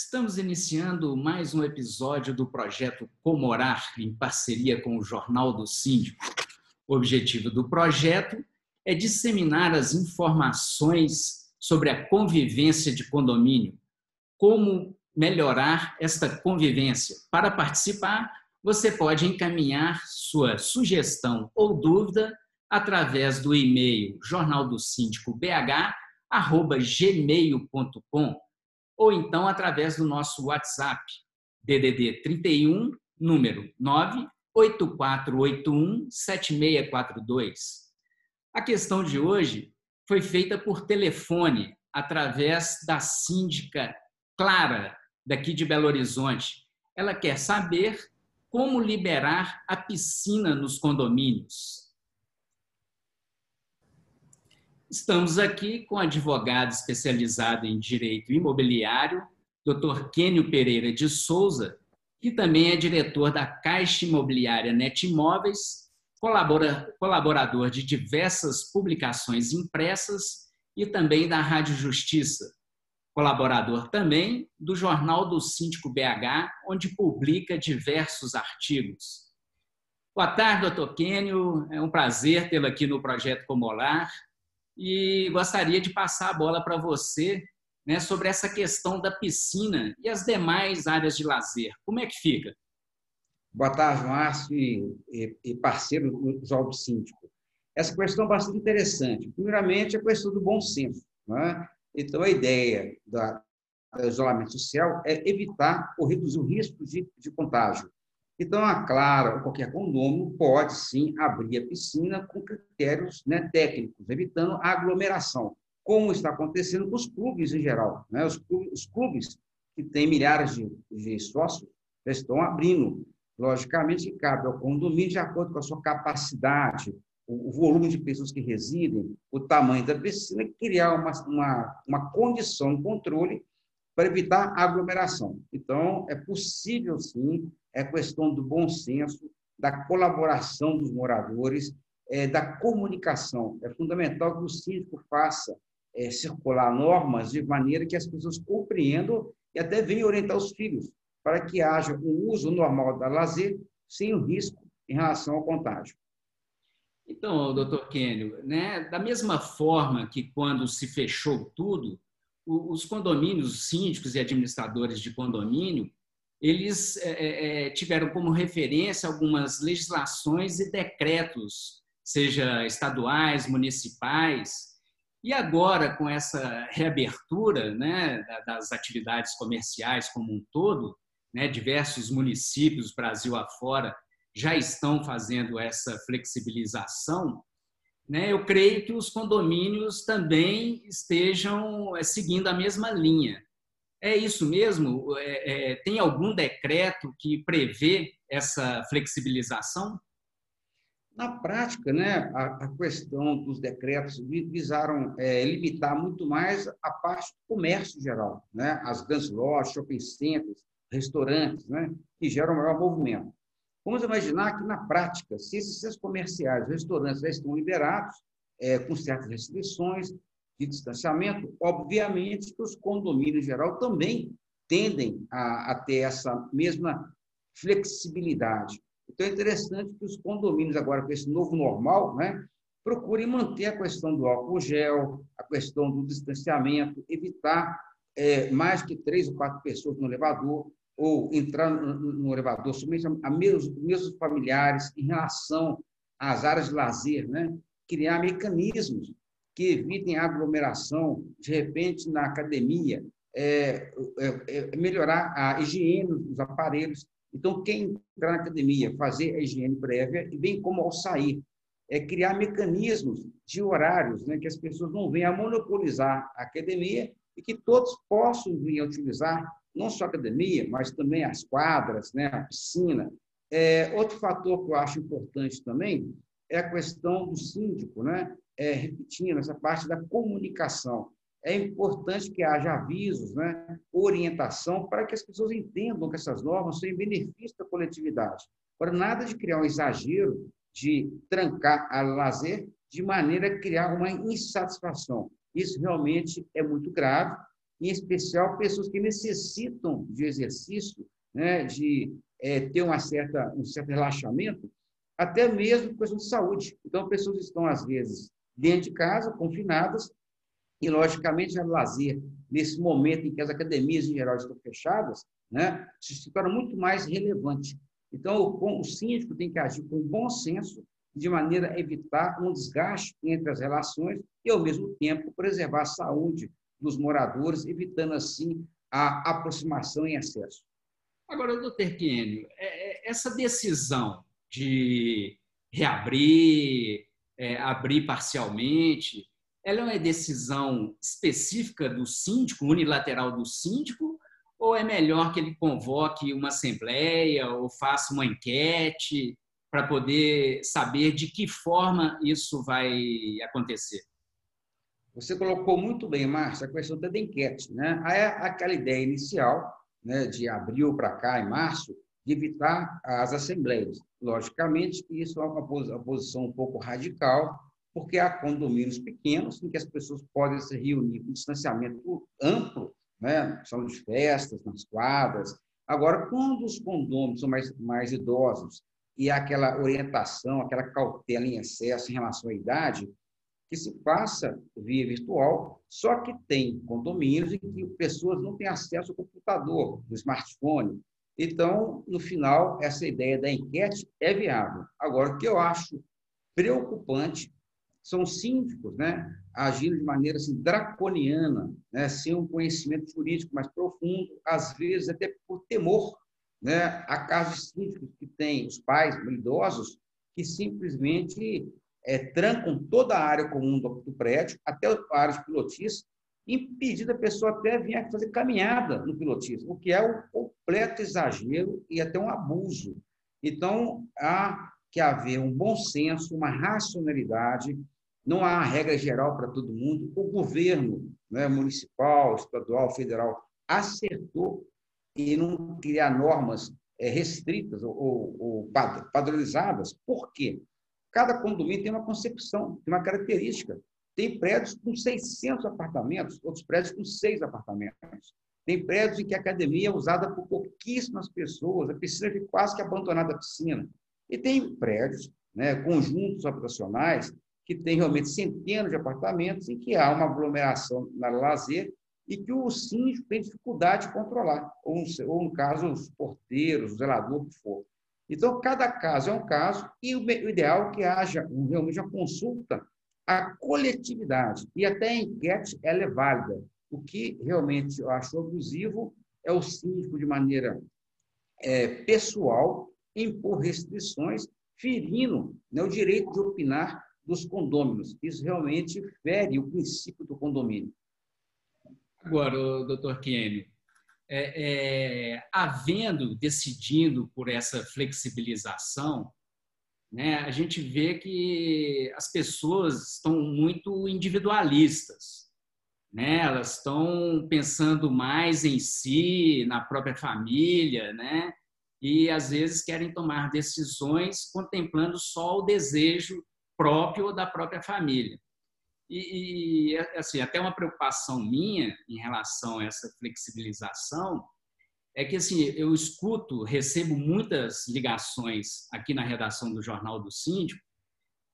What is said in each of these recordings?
Estamos iniciando mais um episódio do projeto Comorar, em parceria com o Jornal do Síndico. O objetivo do projeto é disseminar as informações sobre a convivência de condomínio, como melhorar esta convivência. Para participar, você pode encaminhar sua sugestão ou dúvida através do e-mail jornaldosiндicobh@gmail.com ou então através do nosso WhatsApp, DDD 31, número 984817642. A questão de hoje foi feita por telefone, através da síndica Clara, daqui de Belo Horizonte. Ela quer saber como liberar a piscina nos condomínios. Estamos aqui com a advogada especializada em direito imobiliário, Dr. Kênio Pereira de Souza, que também é diretor da Caixa Imobiliária Net Imóveis, colabora, colaborador de diversas publicações impressas e também da Rádio Justiça, colaborador também do Jornal do Síndico BH, onde publica diversos artigos. Boa tarde, doutor Kênio. É um prazer tê-lo aqui no Projeto Comolar e gostaria de passar a bola para você né, sobre essa questão da piscina e as demais áreas de lazer. Como é que fica? Boa tarde, Márcio e, e parceiro do Jornal Síndico. Essa questão é bastante interessante. Primeiramente, a questão do bom senso. Né? Então, a ideia da, do isolamento social é evitar ou reduzir o risco de, de contágio. Então, a Clara ou qualquer condomínio pode sim abrir a piscina com critérios né, técnicos, evitando a aglomeração, como está acontecendo com os clubes em geral. Né? Os, clubes, os clubes que têm milhares de, de sócios já estão abrindo. Logicamente, cabe ao condomínio, de acordo com a sua capacidade, o, o volume de pessoas que residem, o tamanho da piscina, criar uma, uma, uma condição, um controle para evitar aglomeração. Então, é possível, sim, é questão do bom senso, da colaboração dos moradores, é, da comunicação. É fundamental que o síndico faça é, circular normas de maneira que as pessoas compreendam e até venham orientar os filhos, para que haja um uso normal da lazer sem o risco em relação ao contágio. Então, doutor Kênio, né, da mesma forma que quando se fechou tudo, os condomínios, os síndicos e administradores de condomínio, eles é, é, tiveram como referência algumas legislações e decretos, seja estaduais, municipais, e agora, com essa reabertura né, das atividades comerciais como um todo, né, diversos municípios, Brasil afora, já estão fazendo essa flexibilização, né, eu creio que os condomínios também estejam é, seguindo a mesma linha. É isso mesmo? É, é, tem algum decreto que prevê essa flexibilização? Na prática, né, a, a questão dos decretos visaram é, limitar muito mais a parte do comércio geral, né, as grandes lojas, shopping centers, restaurantes, né, que geram maior movimento. Vamos imaginar que, na prática, se esses centros comerciais, restaurantes já estão liberados, é, com certas restrições, de distanciamento, obviamente que os condomínios em geral também tendem a, a ter essa mesma flexibilidade. Então, é interessante que os condomínios, agora com esse novo normal, né, procurem manter a questão do álcool gel, a questão do distanciamento, evitar é, mais que três ou quatro pessoas no elevador, ou entrar no, elevador somente a, meus, meus familiares em relação às áreas de lazer, né? criar mecanismos que evitem aglomeração, de repente, na academia, é, é, é melhorar a higiene dos aparelhos. Então, quem entrar na academia, fazer a higiene prévia, e bem como ao sair, é criar mecanismos de horários, né, que as pessoas não venham a monopolizar a academia e que todos possam vir a utilizar não só a academia, mas também as quadras, né, a piscina. É, outro fator que eu acho importante também é a questão do síndico, né? é, repetindo, essa parte da comunicação. É importante que haja avisos, né, orientação, para que as pessoas entendam que essas normas são em benefício da coletividade. Agora, nada de criar um exagero, de trancar a lazer, de maneira a criar uma insatisfação. Isso realmente é muito grave em especial pessoas que necessitam de exercício, né, de é, ter uma certa, um certo relaxamento, até mesmo questão de saúde. Então, pessoas estão, às vezes, dentro de casa, confinadas, e, logicamente, a lazer, nesse momento em que as academias, em geral, estão fechadas, né, se torna muito mais relevante. Então, o, o síndico tem que agir com bom senso, de maneira a evitar um desgaste entre as relações e, ao mesmo tempo, preservar a saúde dos moradores, evitando, assim, a aproximação em excesso. Agora, doutor Quênio, é, é, essa decisão de reabrir, é, abrir parcialmente, ela é uma decisão específica do síndico, unilateral do síndico, ou é melhor que ele convoque uma assembleia ou faça uma enquete para poder saber de que forma isso vai acontecer? Você colocou muito bem, Márcia, a questão da enquete. Né? Aquela ideia inicial, né, de abril para cá, em março, de evitar as assembleias. Logicamente, isso é uma posição um pouco radical, porque há condomínios pequenos em que as pessoas podem se reunir com distanciamento amplo, né? são de festas, nas quadras. Agora, quando os condomínios são mais, mais idosos e há aquela orientação, aquela cautela em excesso em relação à idade, que se faça via virtual, só que tem condomínios em que pessoas não têm acesso ao computador, ao smartphone, então, no final, essa ideia da enquete é viável. Agora, o que eu acho preocupante são síndicos né, agindo de maneira assim, draconiana, né, sem um conhecimento jurídico mais profundo, às vezes até por temor. Né? Há casos síndicos que têm os pais idosos que simplesmente é, trancam toda a área comum do, do prédio, até a área de pilotis, impedindo a pessoa até vir fazer caminhada no pilotismo, o que é um completo exagero e até um abuso. Então, há que haver um bom senso, uma racionalidade, não há regra geral para todo mundo. O governo né, municipal, estadual, federal acertou em não criar normas é, restritas ou padronizadas. Por quê? Cada condomínio tem uma concepção, tem uma característica. Tem prédios com 600 apartamentos, outros prédios com seis apartamentos. Tem prédios em que a academia é usada por pouquíssimas pessoas, a piscina fica quase que abandonada a piscina. E tem prédios, né, conjuntos habitacionais, que tem realmente centenas de apartamentos em que há uma aglomeração na lazer e que o síndico tem dificuldade de controlar, ou, ou no caso, os porteiros, o zelador, o que for. Então, cada caso é um caso, e o ideal é que haja realmente uma consulta a coletividade e até a enquete ela é válida. O que realmente eu acho abusivo é o síndico, de maneira é, pessoal, impor restrições, ferindo né, o direito de opinar dos condôminos. Isso realmente fere o princípio do condomínio. Agora, doutor Kiene, é, é, havendo, decidindo por essa flexibilização, né, a gente vê que as pessoas estão muito individualistas. Né? Elas estão pensando mais em si, na própria família, né? e às vezes querem tomar decisões contemplando só o desejo próprio da própria família. E, e assim, até uma preocupação minha em relação a essa flexibilização é que assim eu escuto, recebo muitas ligações aqui na redação do Jornal do Síndico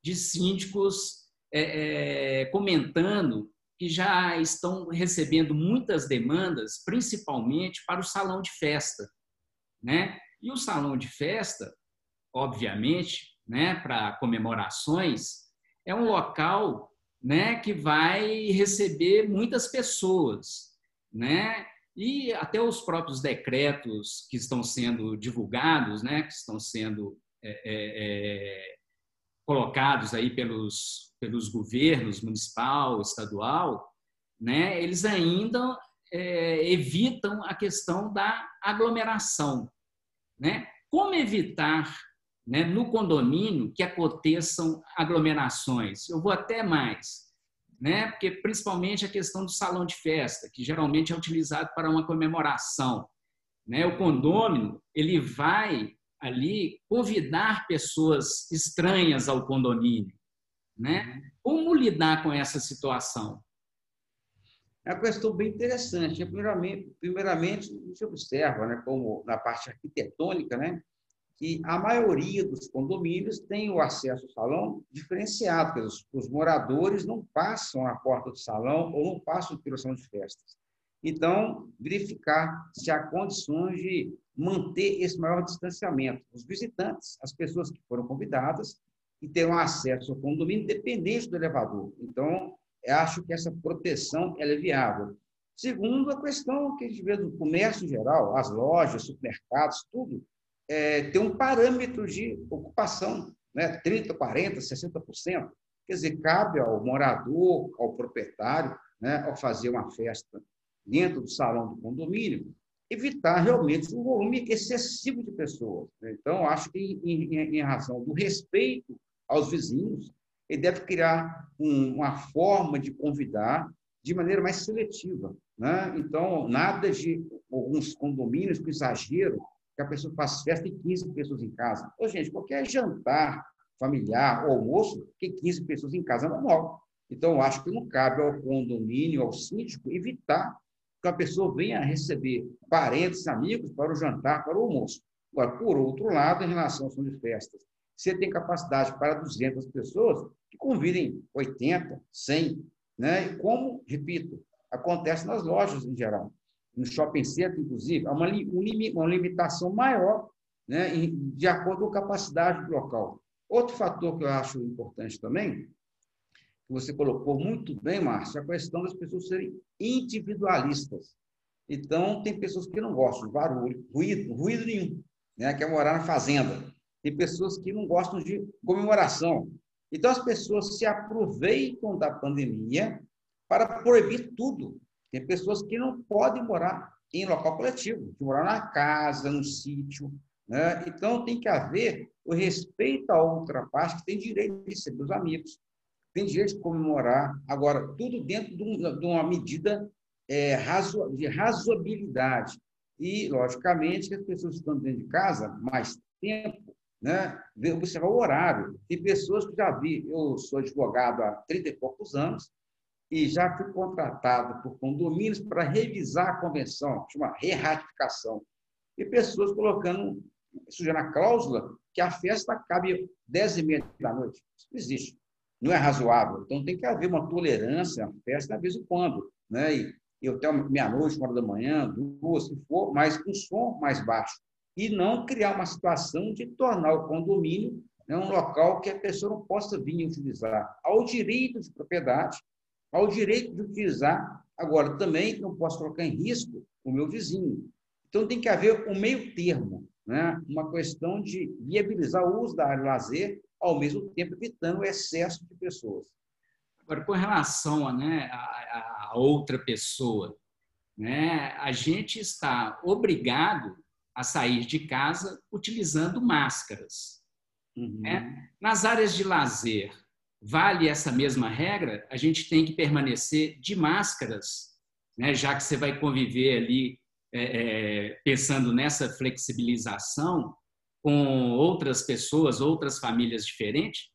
de síndicos é, é, comentando que já estão recebendo muitas demandas, principalmente para o salão de festa, né? E o salão de festa, obviamente, né, para comemorações, é um local, né, que vai receber muitas pessoas, né? E até os próprios decretos que estão sendo divulgados, né, que estão sendo é, é, é, colocados aí pelos, pelos governos municipal, estadual, né, eles ainda é, evitam a questão da aglomeração. Né? Como evitar né, no condomínio que aconteçam aglomerações? Eu vou até mais né? Porque principalmente a questão do salão de festa, que geralmente é utilizado para uma comemoração, né? O condômino ele vai ali convidar pessoas estranhas ao condomínio, né? Como lidar com essa situação? É uma questão bem interessante. Primeiramente, primeiramente a gente observa, né, como na parte arquitetônica, né, que a maioria dos condomínios tem o acesso ao salão diferenciado, os, os moradores não passam a porta do salão ou não passam pelo salão de festas. Então, verificar se há condições de manter esse maior distanciamento. Os visitantes, as pessoas que foram convidadas, e terão acesso ao condomínio independente do elevador. Então, acho que essa proteção é viável. Segundo, a questão que a gente vê do comércio em geral, as lojas, supermercados, tudo, é, tem um parâmetro de ocupação, né? 30%, 40%, 60%. Quer dizer, cabe ao morador, ao proprietário, né, ao fazer uma festa dentro do salão do condomínio, evitar realmente um volume excessivo de pessoas. Então, acho que, em, em, em razão do respeito aos vizinhos, ele deve criar um, uma forma de convidar de maneira mais seletiva. Né? Então, nada de alguns condomínios com exagero, que a pessoa faz festa e 15 pessoas em casa. Ô, gente, qualquer jantar familiar ou almoço, que 15 pessoas em casa é normal. Então, acho que não cabe ao condomínio, ao síndico, evitar que a pessoa venha receber parentes, amigos para o jantar, para o almoço. Agora, por outro lado, em relação às festas, você tem capacidade para 200 pessoas, que convidem 80, 100, né? E como, repito, acontece nas lojas em geral. No shopping center, inclusive, há uma, uma limitação maior né, de acordo com a capacidade do local. Outro fator que eu acho importante também, que você colocou muito bem, Márcio, é a questão das pessoas serem individualistas. Então, tem pessoas que não gostam de barulho, ruído, ruído nenhum, né? quer morar na fazenda. Tem pessoas que não gostam de comemoração. Então, as pessoas se aproveitam da pandemia para proibir tudo. Tem pessoas que não podem morar em local coletivo, que morar na casa, no sítio. Né? Então, tem que haver o respeito à outra parte que tem direito de receber os amigos, tem direito de comemorar. Agora, tudo dentro de uma medida é, de razoabilidade. E, logicamente, as pessoas estão dentro de casa mais tempo né? observar o horário. Tem pessoas que já vi, eu sou advogado há 30 e poucos anos, e já fui contratado por condomínios para revisar a convenção, chama re-ratificação. E pessoas colocando, sujando a cláusula, que a festa cabe 10 e meia da noite. Isso não existe. Não é razoável. Então tem que haver uma tolerância à festa, de vez em quando. Né? E eu tenho meia-noite, uma hora da manhã, duas, se for, mas com som mais baixo e não criar uma situação de tornar o condomínio né, um local que a pessoa não possa vir utilizar. Ao direito de propriedade, ao direito de utilizar, agora também não posso colocar em risco o meu vizinho. Então tem que haver um meio termo, né? uma questão de viabilizar o uso da área de lazer, ao mesmo tempo evitando o excesso de pessoas. Agora, com relação a, né, a, a outra pessoa, né, a gente está obrigado a sair de casa utilizando máscaras. Uhum. Né? Nas áreas de lazer, vale essa mesma regra? A gente tem que permanecer de máscaras, né? já que você vai conviver ali é, é, pensando nessa flexibilização com outras pessoas, outras famílias diferentes?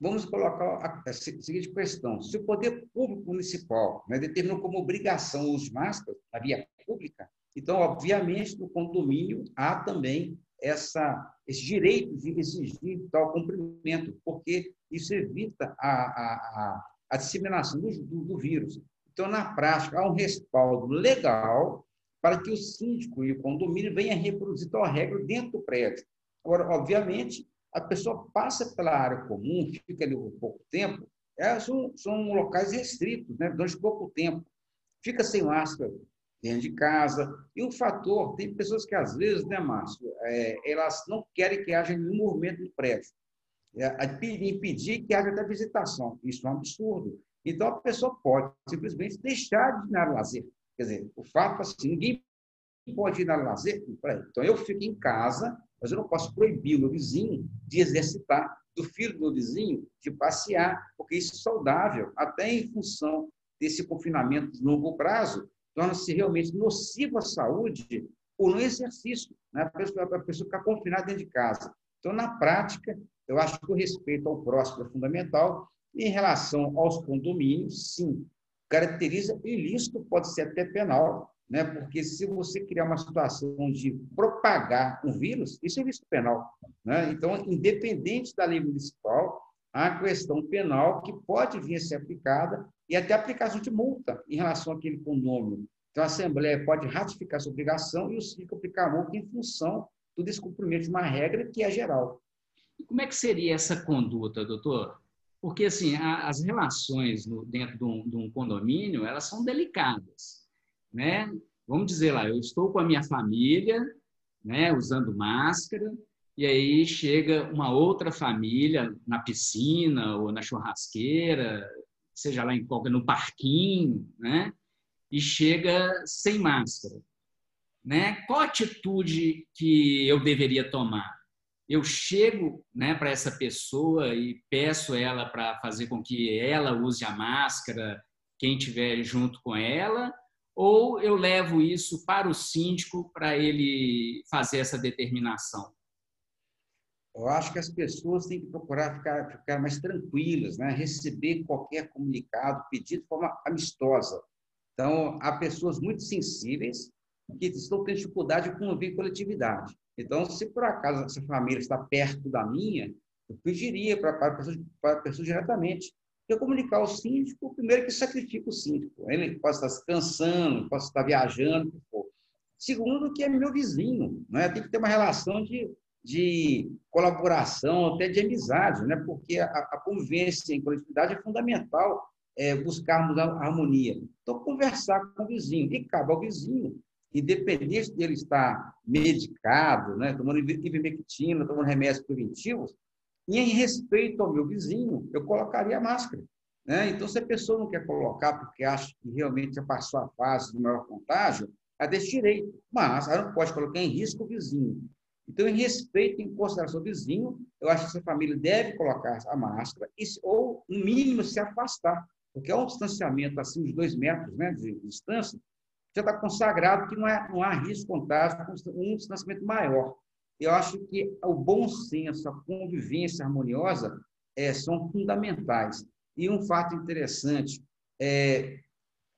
Vamos colocar a seguinte questão: se o poder público municipal né, determinou como obrigação o uso de máscaras na via pública, então, obviamente, no condomínio há também essa, esse direito de exigir tal cumprimento, porque isso evita a, a, a disseminação do, do, do, vírus. Então, na prática, há um respaldo legal para que o síndico e o condomínio venham reproduzir tal regra dentro do prédio. Agora, obviamente, a pessoa passa pela área comum, fica ali por pouco tempo, é, são, são locais restritos, né, durante pouco tempo. Fica sem máscara dentro de casa. E um fator, tem pessoas que às vezes, né, Márcio, é, elas não querem que haja nenhum movimento no prédio. É, impedir que haja até visitação. Isso é um absurdo. Então, a pessoa pode simplesmente deixar de ir na lazer. Quer dizer, o fato assim, ninguém pode ir na lazer. Então, eu fico em casa, mas eu não posso proibir o meu vizinho de exercitar, do filho do meu vizinho de passear, porque isso é saudável, até em função desse confinamento de longo prazo, torna-se realmente nocivo à saúde o não exercício, né? a, pessoa, a pessoa ficar confinada dentro de casa. Então, na prática, eu acho que o respeito ao próximo é fundamental. Em relação aos condomínios, sim, caracteriza ilícito, pode ser até penal, né? porque se você criar uma situação de propagar um vírus, isso é ilícito penal. Né? Então, independente da lei municipal, há questão penal que pode vir a ser aplicada e até aplicação de multa em relação àquele condomínio. Então, a Assembleia pode ratificar essa obrigação e o síndico aplicar a multa em função do descumprimento de uma regra que é geral. Como é que seria essa conduta, doutor? Porque assim, as relações dentro de um, de um condomínio, elas são delicadas, né? Vamos dizer lá, eu estou com a minha família, né, usando máscara, e aí chega uma outra família na piscina ou na churrasqueira, seja lá em qualquer no parquinho, né? E chega sem máscara, né? Qual atitude que eu deveria tomar? Eu chego, né, para essa pessoa e peço ela para fazer com que ela use a máscara, quem tiver junto com ela, ou eu levo isso para o síndico para ele fazer essa determinação? Eu acho que as pessoas têm que procurar ficar, ficar mais tranquilas, né? receber qualquer comunicado, pedido de forma amistosa. Então, há pessoas muito sensíveis que estão tendo dificuldade de conviver coletividade. Então, se por acaso essa família está perto da minha, eu pediria para pessoa, para a pessoa diretamente. Eu comunicar ao síndico, primeiro que sacrifica o síndico. Ele pode estar se cansando, pode estar viajando. Segundo, que é meu vizinho. Né? Tem que ter uma relação de de colaboração, até de amizade, né? porque a, a convivência em coletividade é fundamental é, buscarmos a harmonia. Então, conversar com o vizinho, e cabe ao vizinho, independente dele estar medicado, né? tomando ivermectina, tomando remédios preventivos, e em respeito ao meu vizinho, eu colocaria a máscara. Né? Então, se a pessoa não quer colocar porque acha que realmente já passou a fase do maior contágio, ela tem direito, mas ela não pode colocar em risco o vizinho. Então, em respeito em consideração ao vizinho, eu acho que essa família deve colocar a máscara e, ou, no mínimo, se afastar, porque é um distanciamento acima de dois metros né, de distância, já está consagrado que não, é, não há risco contágio com um distanciamento maior. Eu acho que o bom senso, a convivência harmoniosa é, são fundamentais. E um fato interessante, é,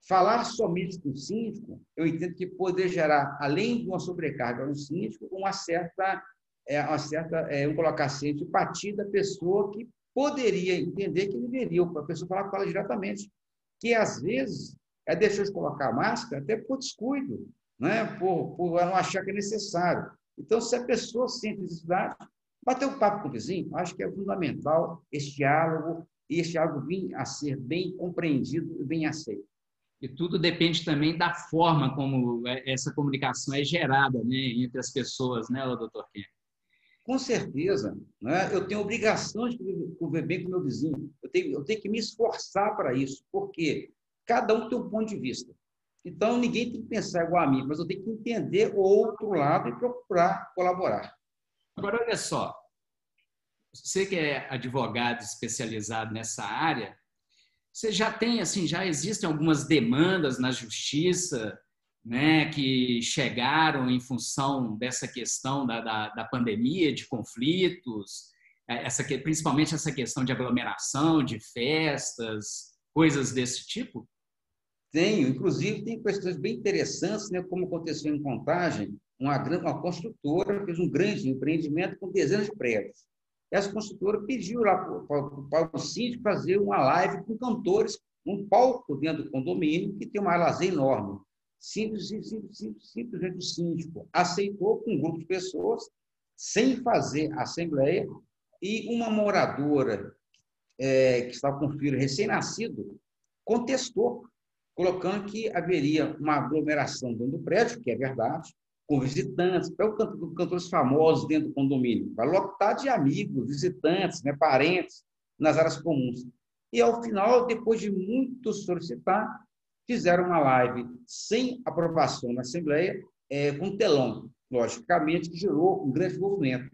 Falar somente com o síndico, eu entendo que poder gerar, além de uma sobrecarga no síndico, uma certa, é, uma certa é, vamos colocar assim, antipatia da pessoa que poderia entender que deveria, a pessoa falar com ela diretamente, que às vezes é deixar de colocar máscara até por descuido, né? por, por não achar que é necessário. Então, se a pessoa sente necessidade, bater um papo com o vizinho, acho que é fundamental esse diálogo, e esse diálogo vir a ser bem compreendido e bem aceito. E tudo depende também da forma como é, essa comunicação é gerada né, entre as pessoas, né, doutor Ken? Com certeza. Né? Eu tenho obrigação de conviver bem com o meu vizinho. Eu tenho, eu tenho que me esforçar para isso, porque cada um tem um ponto de vista. Então, ninguém tem que pensar igual a mim, mas eu tenho que entender o outro lado e procurar colaborar. Agora, olha só. Você que é advogado especializado nessa área, você já tem, assim, já existem algumas demandas na justiça, né, que chegaram em função dessa questão da, da, da pandemia, de conflitos, é, essa, principalmente essa questão de aglomeração, de festas, coisas desse tipo? Tenho, inclusive tem questões bem interessantes, né, como aconteceu em Contagem, uma, uma construtora fez um grande empreendimento com dezenas de prédios essa construtora pediu lá para o síndico fazer uma live com cantores, um palco dentro do condomínio, que tem uma lazer enorme. Simples, simples, simples, simplesmente o síndico aceitou com um grupo de pessoas, sem fazer assembleia, e uma moradora é, que estava com um filho recém-nascido contestou, colocando que haveria uma aglomeração dentro do prédio, que é verdade, com visitantes, pega cantores famosos dentro do condomínio, vai lotar de amigos, visitantes, né, parentes, nas áreas comuns. E, ao final, depois de muito solicitar, fizeram uma live sem aprovação na Assembleia, é, com telão, logicamente, que gerou um grande movimento.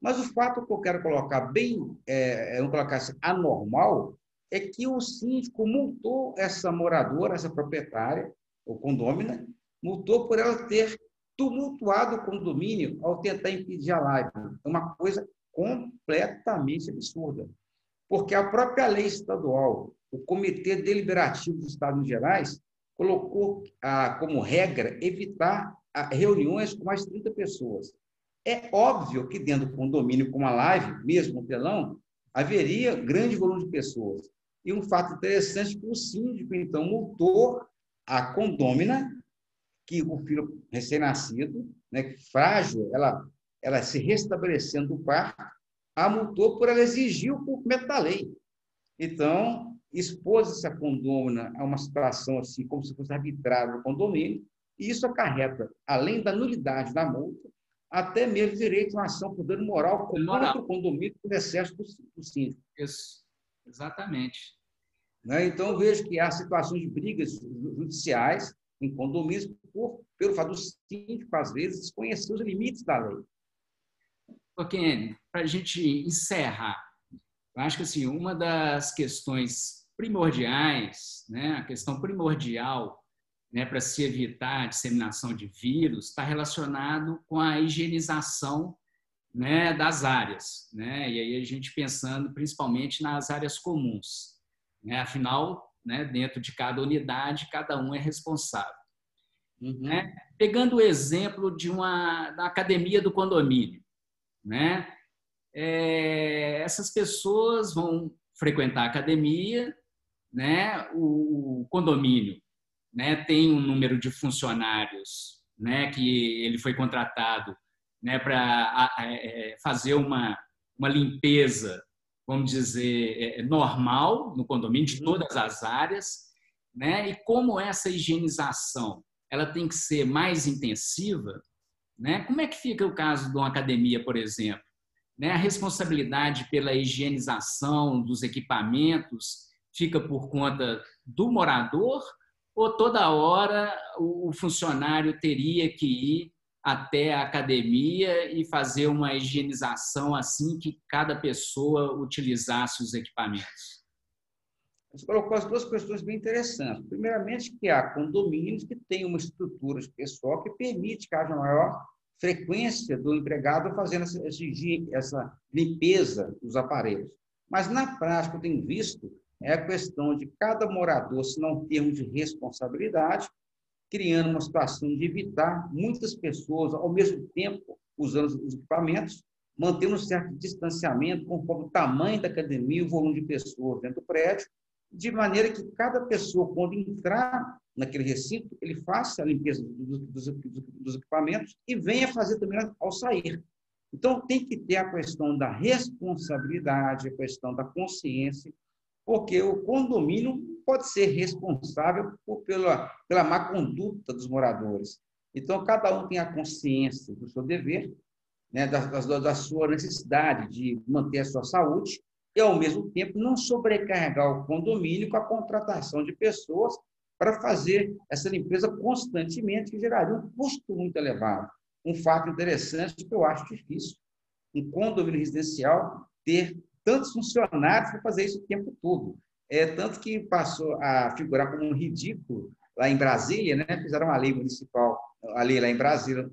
Mas o fato que eu quero colocar bem, é, vamos colocar assim, anormal, é que o síndico multou essa moradora, essa proprietária, ou condômina, multou por ela ter tumultuado o condomínio ao tentar impedir a live. É uma coisa completamente absurda. Porque a própria lei estadual o Comitê Deliberativo dos Estados Gerais colocou ah, como regra evitar reuniões com mais de 30 pessoas. É óbvio que dentro do condomínio, com uma live, mesmo um telão, haveria grande volume de pessoas. E um fato interessante é que o síndico, então, multou a condômina, que o filho recém-nascido, né, frágil, ela, ela se restabelecendo do parto, a multou por ela exigir o cumprimento da lei. Então, expôs essa condômina a uma situação assim, como se fosse arbitrário no condomínio, e isso acarreta, além da nulidade da multa, até mesmo direito a uma ação por dano moral contra o condomínio por excesso do, do síndico. Isso, exatamente. Né? Então, vejo que há situações de brigas judiciais em condomínios por, pelo fato do síndico, às vezes, desconhecer os limites da lei. Ok, para a gente encerrar, eu acho que assim, uma das questões primordiais, né, a questão primordial né, para se evitar a disseminação de vírus está relacionado com a higienização né, das áreas. Né? E aí a gente pensando principalmente nas áreas comuns. Né? Afinal, né, dentro de cada unidade, cada um é responsável. Uhum. Né? Pegando o exemplo de uma da academia do condomínio. Né? É, essas pessoas vão frequentar a academia, né? o, o condomínio né, tem um número de funcionários né, que ele foi contratado né, para é, fazer uma, uma limpeza, vamos dizer, é, é, normal no condomínio, de todas as áreas, né, e como essa higienização ela tem que ser mais intensiva, né, como é que fica o caso de uma academia, por exemplo? Né, a responsabilidade pela higienização dos equipamentos fica por conta do morador ou toda hora o funcionário teria que ir até a academia e fazer uma higienização assim que cada pessoa utilizasse os equipamentos? Você colocou as duas questões bem interessantes. Primeiramente, que há condomínios que têm uma estrutura pessoal que permite que haja maior frequência do empregado fazendo essa, essa limpeza dos aparelhos. Mas, na prática, eu tenho visto é a questão de cada morador, se não termos de responsabilidade, criando uma situação de evitar muitas pessoas, ao mesmo tempo, usando os equipamentos, mantendo um certo distanciamento conforme o tamanho da academia e o volume de pessoas dentro do prédio, de maneira que cada pessoa, quando entrar naquele recinto, ele faça a limpeza dos, dos, dos equipamentos e venha fazer também ao sair. Então, tem que ter a questão da responsabilidade, a questão da consciência, porque o condomínio pode ser responsável por, pela, pela má conduta dos moradores. Então, cada um tem a consciência do seu dever, né, da, da, da sua necessidade de manter a sua saúde, e, ao mesmo tempo, não sobrecarregar o condomínio com a contratação de pessoas para fazer essa limpeza constantemente, que geraria um custo muito elevado. Um fato interessante que eu acho difícil, um condomínio residencial ter tantos funcionários para fazer isso o tempo todo. É, tanto que passou a figurar como um ridículo lá em Brasília, né? fizeram uma lei municipal, a lei lá em Brasília,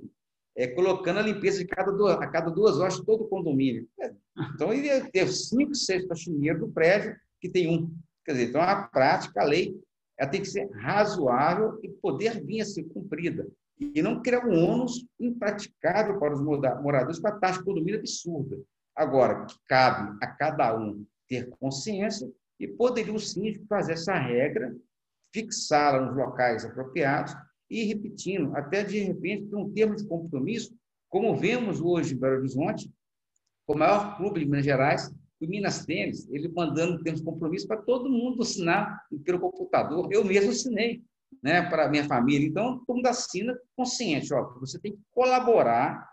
é, colocando a limpeza de cada duas, a cada duas horas todo o condomínio. É, então, ia ter cinco, seis faxineiros do prédio, que tem um. Quer dizer, então, a prática, a lei, ela tem que ser razoável e poder vir a ser cumprida. E não criar um ônus impraticável para os moradores com a taxa de condomínio absurda. Agora, cabe a cada um ter consciência e poderia o síndico fazer essa regra, fixá-la nos locais apropriados e repetindo, até de repente, ter um termo de compromisso, como vemos hoje em Belo Horizonte, o maior clube de Minas Gerais, o Minas Tênis, ele mandando termos de compromisso para todo mundo assinar pelo computador. Eu mesmo assinei né, para minha família. Então, todo mundo assina consciente. Ó, você tem que colaborar,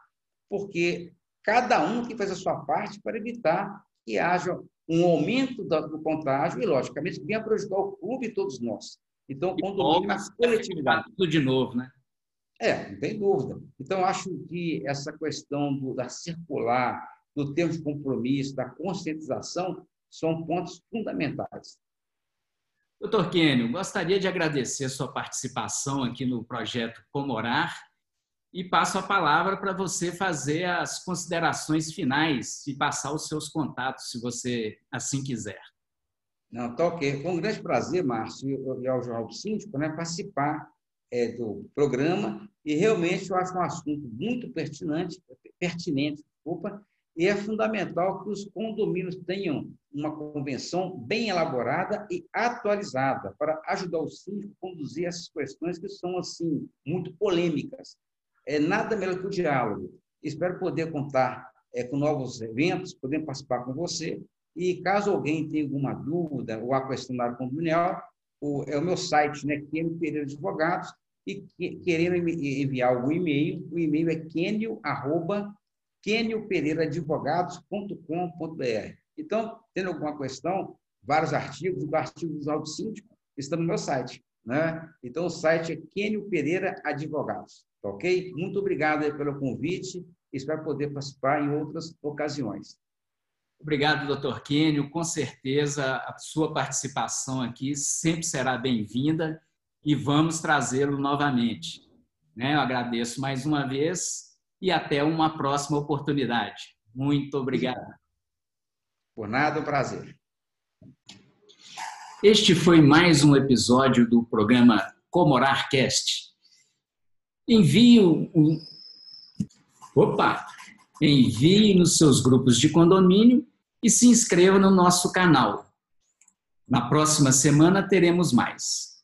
porque cada um que faz a sua parte para evitar que haja um aumento do contágio e, logicamente, venha prejudicar o clube e todos nós. Então, o condomínio na coletividade. Tudo de novo, né? É, não tem dúvida. Então, acho que essa questão do, da circular, do tempo de compromisso, da conscientização, são pontos fundamentais. Doutor Kênio, gostaria de agradecer a sua participação aqui no projeto Comorar e passo a palavra para você fazer as considerações finais e passar os seus contatos, se você assim quiser. Não, tá ok. Com um grande prazer, Márcio, e ao Jornal do Síndico, né, participar é, do programa, e realmente eu acho um assunto muito pertinente, pertinente desculpa, e é fundamental que os condomínios tenham uma convenção bem elaborada e atualizada para ajudar o síndico a conduzir essas questões que são assim muito polêmicas. É nada melhor que o diálogo. Espero poder contar é, com novos eventos, poder participar com você. E caso alguém tenha alguma dúvida ou a área condominial, o, é o meu site, né, QM Pereira Advogados, e que, querendo enviar algum e-mail, o e-mail é kenio, arroba. Então, tendo alguma questão, vários artigos, o artigo do Alto Síndico está no meu site. Né? Então, o site é Kenio Pereira Advogados. Tá ok? Muito obrigado pelo convite. Espero poder participar em outras ocasiões. Obrigado, doutor Kênio. Com certeza, a sua participação aqui sempre será bem-vinda e vamos trazê-lo novamente. Né? Eu agradeço mais uma vez e até uma próxima oportunidade. Muito obrigado. Por nada, um prazer. Este foi mais um episódio do programa Comorarcast. Envie um... Opa! Envie nos seus grupos de condomínio e se inscreva no nosso canal. Na próxima semana teremos mais.